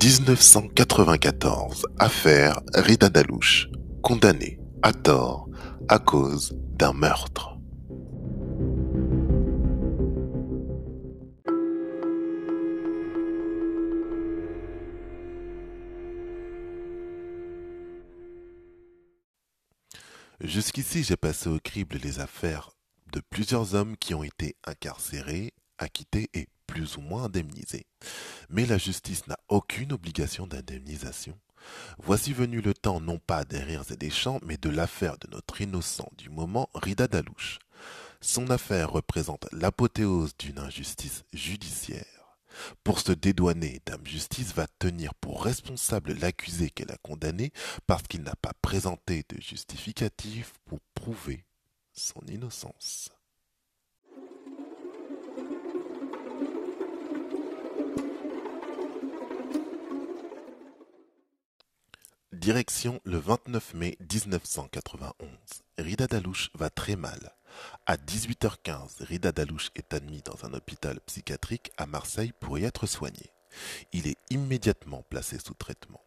1994, affaire Rida Dalouche, condamnée à tort à cause d'un meurtre. Jusqu'ici, j'ai passé au crible les affaires de plusieurs hommes qui ont été incarcérés, acquittés et plus ou moins indemnisés. Mais la justice n'a aucune obligation d'indemnisation. Voici venu le temps non pas des rires et des chants, mais de l'affaire de notre innocent du moment, Rida Dalouche. Son affaire représente l'apothéose d'une injustice judiciaire. Pour se dédouaner, Dame Justice va tenir pour responsable l'accusé qu'elle a condamné parce qu'il n'a pas présenté de justificatif pour prouver son innocence. Direction le 29 mai 1991. Rida Dalouche va très mal. À 18h15, Rida Dalouche est admis dans un hôpital psychiatrique à Marseille pour y être soigné. Il est immédiatement placé sous traitement.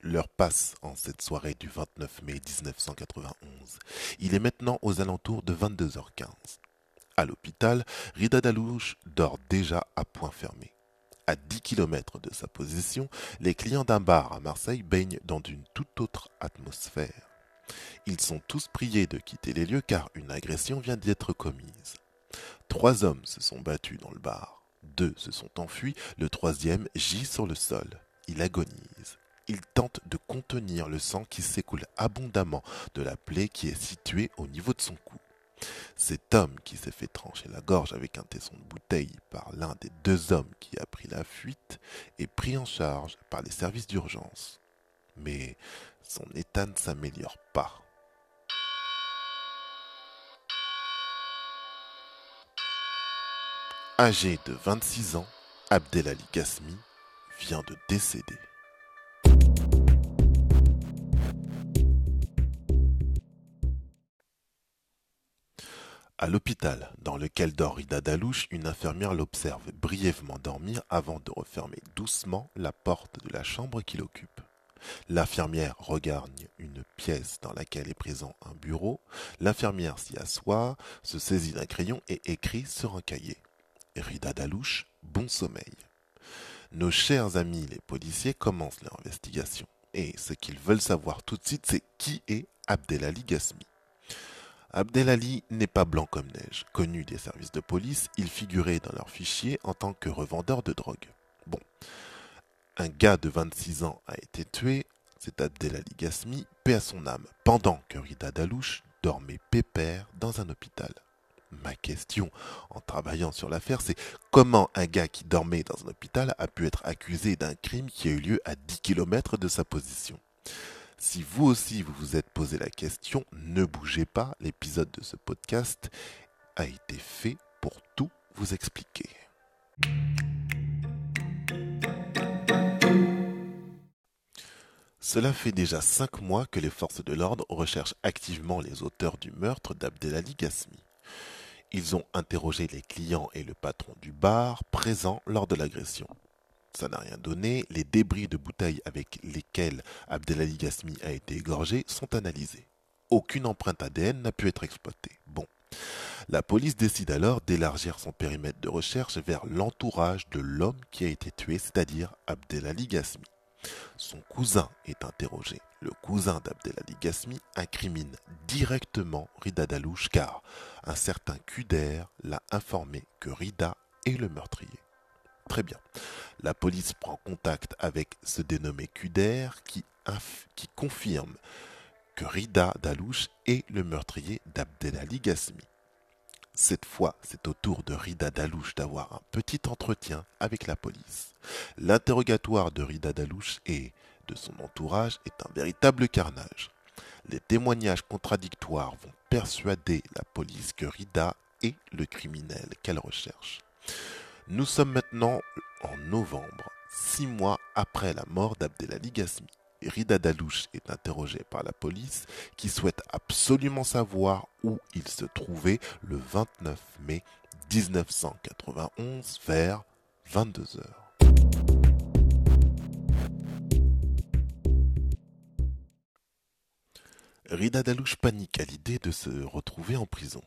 L'heure passe en cette soirée du 29 mai 1991. Il est maintenant aux alentours de 22h15. À l'hôpital, Rida Dalouche dort déjà à point fermé. À 10 km de sa position, les clients d'un bar à Marseille baignent dans une toute autre atmosphère. Ils sont tous priés de quitter les lieux car une agression vient d'être commise. Trois hommes se sont battus dans le bar. Deux se sont enfuis, le troisième gît sur le sol. Il agonise. Il tente de contenir le sang qui s'écoule abondamment de la plaie qui est située au niveau de son cou. Cet homme qui s'est fait trancher la gorge avec un tesson de bouteille par l'un des deux hommes qui a pris la fuite est pris en charge par les services d'urgence. Mais son état ne s'améliore pas. Âgé de 26 ans, Abdelali Gasmi vient de décéder. À l'hôpital dans lequel dort Rida Dalouche, une infirmière l'observe brièvement dormir avant de refermer doucement la porte de la chambre qu'il occupe. L'infirmière regarde une pièce dans laquelle est présent un bureau. L'infirmière s'y assoit, se saisit d'un crayon et écrit sur un cahier. Rida Dalouche, bon sommeil. Nos chers amis les policiers commencent leur investigation. Et ce qu'ils veulent savoir tout de suite, c'est qui est Abdelali Gasmi. Abdelali n'est pas blanc comme neige. Connu des services de police, il figurait dans leur fichier en tant que revendeur de drogue. Bon, un gars de 26 ans a été tué, c'est Abdelali Gasmi, paix à son âme, pendant que Rida Dalouche dormait pépère dans un hôpital. Ma question en travaillant sur l'affaire, c'est comment un gars qui dormait dans un hôpital a pu être accusé d'un crime qui a eu lieu à 10 km de sa position? Si vous aussi vous vous êtes posé la question, ne bougez pas, l'épisode de ce podcast a été fait pour tout vous expliquer. Cela fait déjà cinq mois que les forces de l'ordre recherchent activement les auteurs du meurtre d'Abdelali Gasmi. Ils ont interrogé les clients et le patron du bar présents lors de l'agression. Ça n'a rien donné, les débris de bouteilles avec lesquels Abdelali Gasmi a été égorgé sont analysés. Aucune empreinte ADN n'a pu être exploitée. Bon. La police décide alors d'élargir son périmètre de recherche vers l'entourage de l'homme qui a été tué, c'est-à-dire Abdelali Gasmi. Son cousin est interrogé. Le cousin d'Abdelali Gasmi incrimine directement Rida Dalouche car un certain Kuder l'a informé que Rida est le meurtrier. Très bien. La police prend contact avec ce dénommé Kuder qui, confirme que Rida Dalouche est le meurtrier d'Abdelali Gasmi. Cette fois, c'est au tour de Rida Dalouche d'avoir un petit entretien avec la police. L'interrogatoire de Rida Dalouche et de son entourage est un véritable carnage. Les témoignages contradictoires vont persuader la police que Rida est le criminel qu'elle recherche. Nous sommes maintenant en novembre, six mois après la mort d'Abdelali Gasmi. Rida Dalouche est interrogée par la police qui souhaite absolument savoir où il se trouvait le 29 mai 1991 vers 22h. Rida Dalouche panique à l'idée de se retrouver en prison.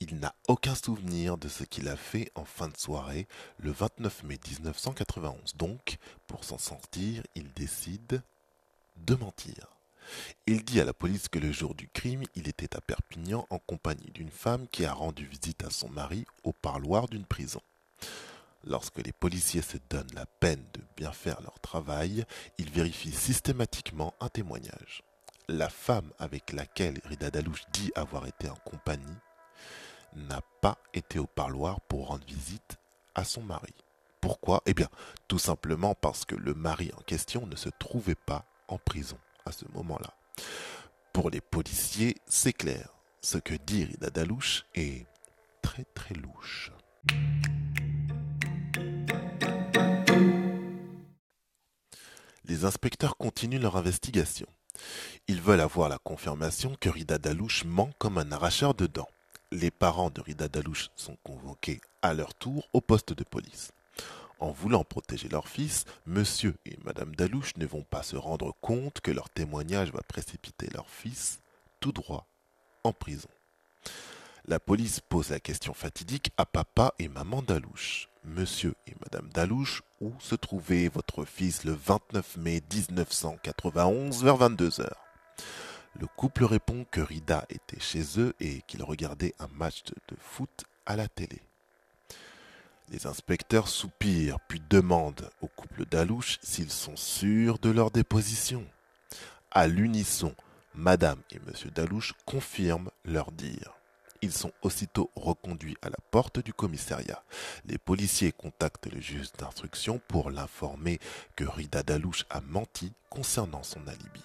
Il n'a aucun souvenir de ce qu'il a fait en fin de soirée le 29 mai 1991. Donc, pour s'en sortir, il décide de mentir. Il dit à la police que le jour du crime, il était à Perpignan en compagnie d'une femme qui a rendu visite à son mari au parloir d'une prison. Lorsque les policiers se donnent la peine de bien faire leur travail, ils vérifient systématiquement un témoignage. La femme avec laquelle Rida Dalouche dit avoir été en compagnie n'a pas été au parloir pour rendre visite à son mari. Pourquoi? Eh bien, tout simplement parce que le mari en question ne se trouvait pas en prison à ce moment-là. Pour les policiers, c'est clair. Ce que dit Rida Dalouche est très très louche. Les inspecteurs continuent leur investigation. Ils veulent avoir la confirmation que Rida Dalouche ment comme un arracheur de dents. Les parents de Rida Dalouche sont convoqués à leur tour au poste de police. En voulant protéger leur fils, monsieur et madame Dalouche ne vont pas se rendre compte que leur témoignage va précipiter leur fils tout droit en prison. La police pose la question fatidique à papa et maman Dalouche. Monsieur et madame Dalouche, où se trouvait votre fils le 29 mai 1991 vers 22 heures? Le couple répond que Rida était chez eux et qu'il regardait un match de foot à la télé. Les inspecteurs soupirent puis demandent au couple d'Alouche s'ils sont sûrs de leur déposition. À l'unisson, Madame et Monsieur Dalouche confirment leur dire. Ils sont aussitôt reconduits à la porte du commissariat. Les policiers contactent le juge d'instruction pour l'informer que Rida Dalouche a menti concernant son alibi.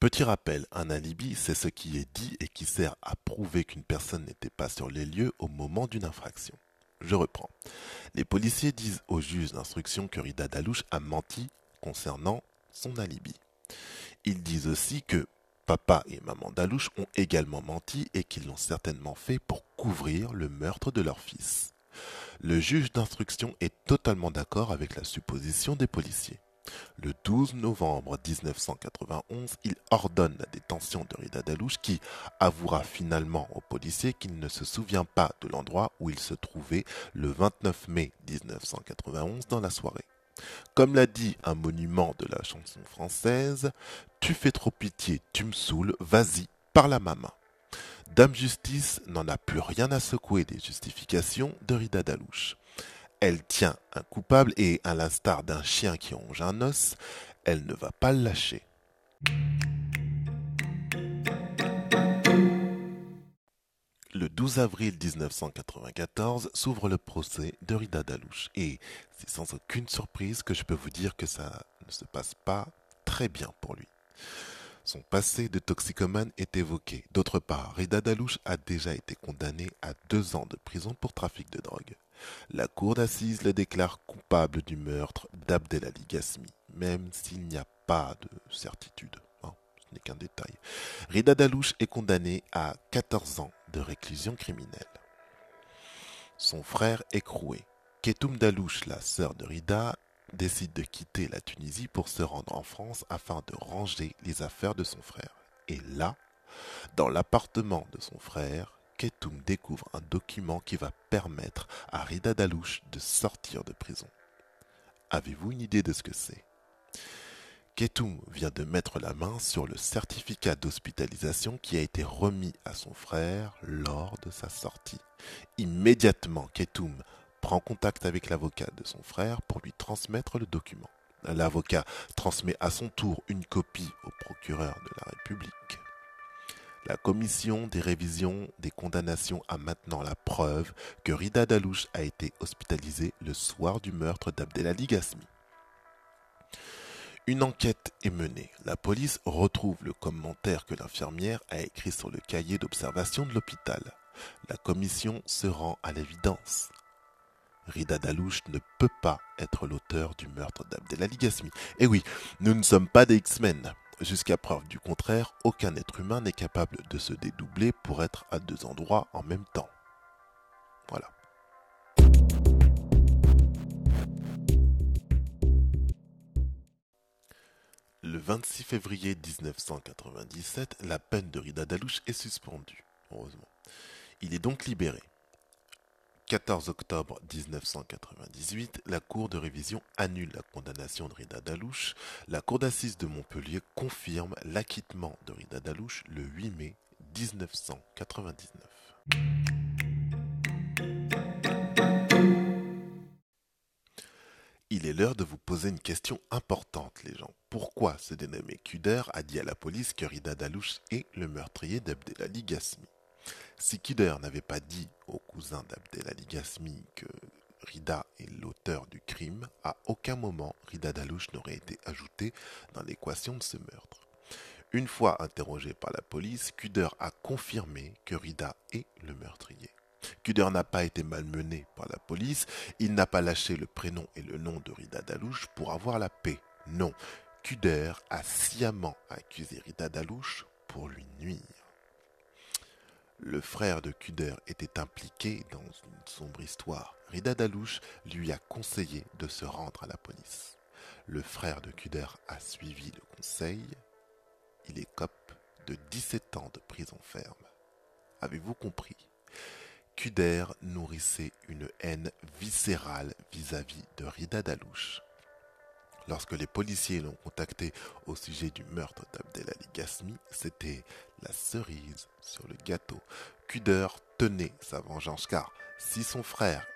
Petit rappel, un alibi, c'est ce qui est dit et qui sert à prouver qu'une personne n'était pas sur les lieux au moment d'une infraction. Je reprends. Les policiers disent au juge d'instruction que Rida Dalouche a menti concernant son alibi. Ils disent aussi que papa et maman Dalouche ont également menti et qu'ils l'ont certainement fait pour couvrir le meurtre de leur fils. Le juge d'instruction est totalement d'accord avec la supposition des policiers. Le 12 novembre 1991, il ordonne la détention de Rida Dalouche qui avouera finalement aux policiers qu'il ne se souvient pas de l'endroit où il se trouvait le 29 mai 1991 dans la soirée. Comme l'a dit un monument de la chanson française, Tu fais trop pitié, tu me saoules, vas-y, par la main. Dame Justice n'en a plus rien à secouer des justifications de Rida Dalouche. Elle tient un coupable et, à l'instar d'un chien qui ronge un os, elle ne va pas le lâcher. Le 12 avril 1994 s'ouvre le procès de Rida Dalouche et c'est sans aucune surprise que je peux vous dire que ça ne se passe pas très bien pour lui. Son passé de toxicomane est évoqué. D'autre part, Rida Dalouche a déjà été condamné à deux ans de prison pour trafic de drogue. La cour d'assises le déclare coupable du meurtre d'Abdelali Gasmi, même s'il n'y a pas de certitude. Hein, ce n'est qu'un détail. Rida Dalouche est condamné à 14 ans de réclusion criminelle. Son frère écroué. Ketoum Dalouche, la sœur de Rida, décide de quitter la Tunisie pour se rendre en France afin de ranger les affaires de son frère. Et là, dans l'appartement de son frère, Ketoum découvre un document qui va permettre à Rida Dalouche de sortir de prison. Avez-vous une idée de ce que c'est? Ketoum vient de mettre la main sur le certificat d'hospitalisation qui a été remis à son frère lors de sa sortie. Immédiatement, Ketoum prend contact avec l'avocat de son frère pour lui transmettre le document. L'avocat transmet à son tour une copie au procureur de la République. La commission des révisions des condamnations a maintenant la preuve que Rida Dalouche a été hospitalisée le soir du meurtre d'Abdelali Gasmi. Une enquête est menée. La police retrouve le commentaire que l'infirmière a écrit sur le cahier d'observation de l'hôpital. La commission se rend à l'évidence. Rida Dalouche ne peut pas être l'auteur du meurtre d'Abdelali Gasmi. Eh oui, nous ne sommes pas des X-Men. Jusqu'à preuve du contraire, aucun être humain n'est capable de se dédoubler pour être à deux endroits en même temps. Voilà. Le 26 février 1997, la peine de Rida Dalouche est suspendue, heureusement. Il est donc libéré. 14 octobre 1998, la Cour de révision annule la condamnation de Rida Dalouche. La Cour d'assises de Montpellier confirme l'acquittement de Rida Dalouche le 8 mai 1999. Il est l'heure de vous poser une question importante, les gens. Pourquoi ce dénommé Kuder a dit à la police que Rida Dalouche est le meurtrier d'Abdelali Gasmi Si Kuder n'avait pas dit au cousin d'Abdelali Gasmi que Rida est l'auteur du crime, à aucun moment Rida Dalouche n'aurait été ajouté dans l'équation de ce meurtre. Une fois interrogé par la police, Kuder a confirmé que Rida est le meurtrier. Kuder n'a pas été malmené par la police, il n'a pas lâché le prénom et le nom de Rida Dalouche pour avoir la paix. Non, Kuder a sciemment accusé Rida Dalouche pour lui nuire. Le frère de Kuder était impliqué dans une sombre histoire. Rida Dalouche lui a conseillé de se rendre à la police. Le frère de Kuder a suivi le conseil. Il écope de 17 ans de prison ferme. Avez-vous compris? Kuder nourrissait une haine viscérale vis-à-vis de Rida Dalouche. Lorsque les policiers l'ont contacté au sujet du meurtre d'Abdelali Gasmi, c'était la cerise sur le gâteau. Kuder tenait sa vengeance car si son frère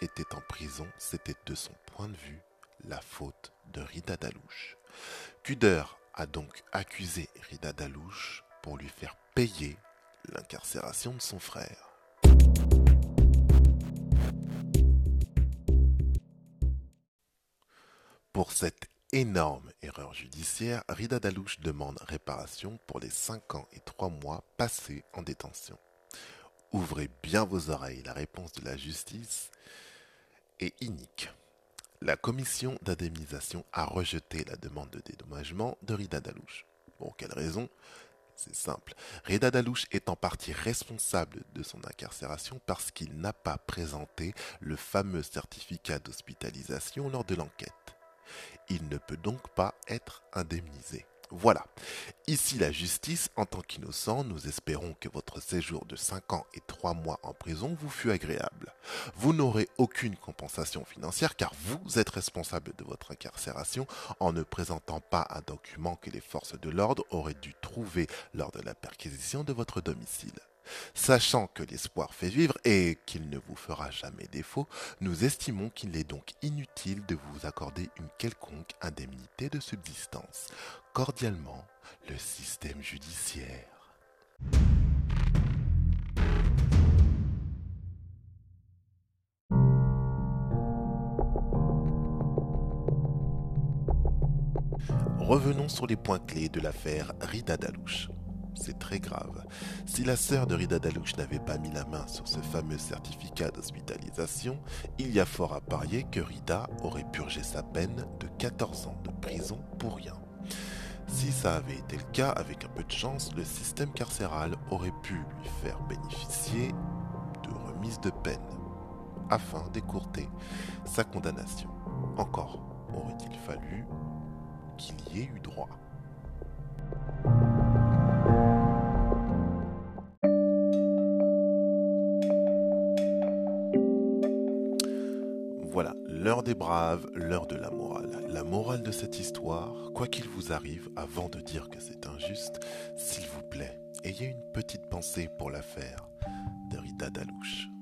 était en prison, c'était de son point de vue la faute de Rida Dalouche. Kuder a donc accusé Rida Dalouche pour lui faire payer l'incarcération de son frère. Pour cette énorme erreur judiciaire, Rida Dalouche demande réparation pour les 5 ans et 3 mois passés en détention. Ouvrez bien vos oreilles, la réponse de la justice est inique. La commission d'indemnisation a rejeté la demande de dédommagement de Rida Dalouche. Pour quelle raison? C'est simple. Rida Dalouche est en partie responsable de son incarcération parce qu'il n'a pas présenté le fameux certificat d'hospitalisation lors de l'enquête. Il ne peut donc pas être indemnisé. Voilà. Ici la justice, en tant qu'innocent, nous espérons que votre séjour de 5 ans et 3 mois en prison vous fut agréable. Vous n'aurez aucune compensation financière car vous êtes responsable de votre incarcération en ne présentant pas un document que les forces de l'ordre auraient dû trouver lors de la perquisition de votre domicile. Sachant que l'espoir fait vivre et qu'il ne vous fera jamais défaut, nous estimons qu'il est donc inutile de vous accorder une quelconque indemnité de subsistance. Cordialement, le système judiciaire. Revenons sur les points clés de l'affaire Rida Dalouche très grave. Si la sœur de Rida Dalouche n'avait pas mis la main sur ce fameux certificat d'hospitalisation, il y a fort à parier que Rida aurait purgé sa peine de 14 ans de prison pour rien. Si ça avait été le cas, avec un peu de chance, le système carcéral aurait pu lui faire bénéficier de remise de peine afin d'écourter sa condamnation. Encore aurait-il fallu qu'il y ait eu droit. Des braves, l'heure de la morale. La morale de cette histoire, quoi qu'il vous arrive, avant de dire que c'est injuste, s'il vous plaît, ayez une petite pensée pour l'affaire de Rita Dalouche.